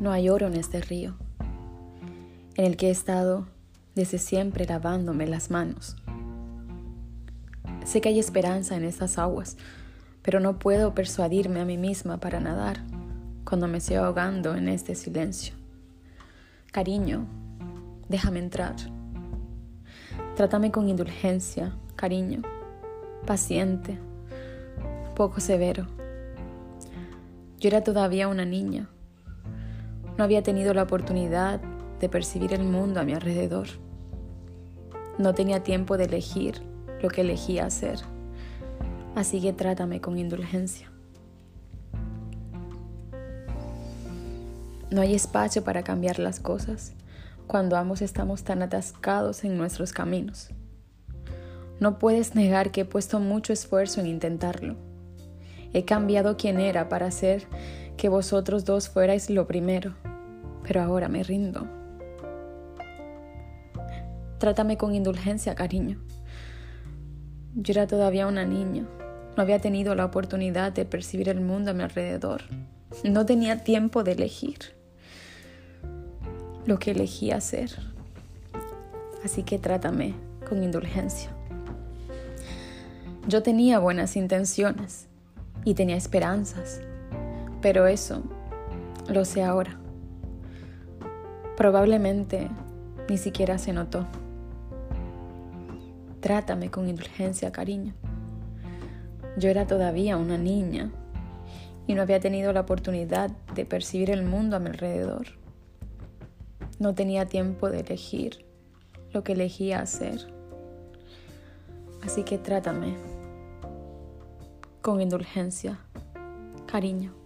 No hay oro en este río, en el que he estado desde siempre lavándome las manos. Sé que hay esperanza en estas aguas, pero no puedo persuadirme a mí misma para nadar cuando me estoy ahogando en este silencio. Cariño, déjame entrar. Trátame con indulgencia, cariño, paciente, poco severo. Yo era todavía una niña no había tenido la oportunidad de percibir el mundo a mi alrededor. No tenía tiempo de elegir lo que elegía hacer. Así que trátame con indulgencia. No hay espacio para cambiar las cosas cuando ambos estamos tan atascados en nuestros caminos. No puedes negar que he puesto mucho esfuerzo en intentarlo. He cambiado quien era para hacer que vosotros dos fuerais lo primero pero ahora me rindo. Trátame con indulgencia, cariño. Yo era todavía una niña. No había tenido la oportunidad de percibir el mundo a mi alrededor. No tenía tiempo de elegir lo que elegí hacer. Así que trátame con indulgencia. Yo tenía buenas intenciones y tenía esperanzas, pero eso lo sé ahora. Probablemente ni siquiera se notó. Trátame con indulgencia, cariño. Yo era todavía una niña y no había tenido la oportunidad de percibir el mundo a mi alrededor. No tenía tiempo de elegir lo que elegía hacer. Así que trátame con indulgencia, cariño.